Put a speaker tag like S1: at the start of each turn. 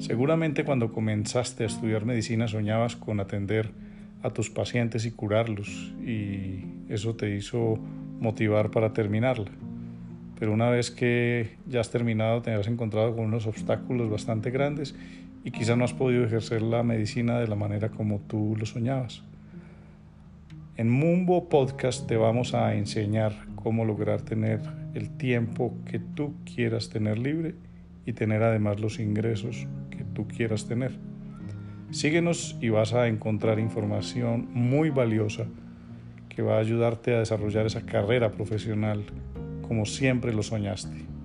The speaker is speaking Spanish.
S1: Seguramente cuando comenzaste a estudiar medicina soñabas con atender a tus pacientes y curarlos y eso te hizo motivar para terminarla. Pero una vez que ya has terminado te has encontrado con unos obstáculos bastante grandes y quizá no has podido ejercer la medicina de la manera como tú lo soñabas. En Mumbo Podcast te vamos a enseñar cómo lograr tener el tiempo que tú quieras tener libre y tener además los ingresos quieras tener. Síguenos y vas a encontrar información muy valiosa que va a ayudarte a desarrollar esa carrera profesional como siempre lo soñaste.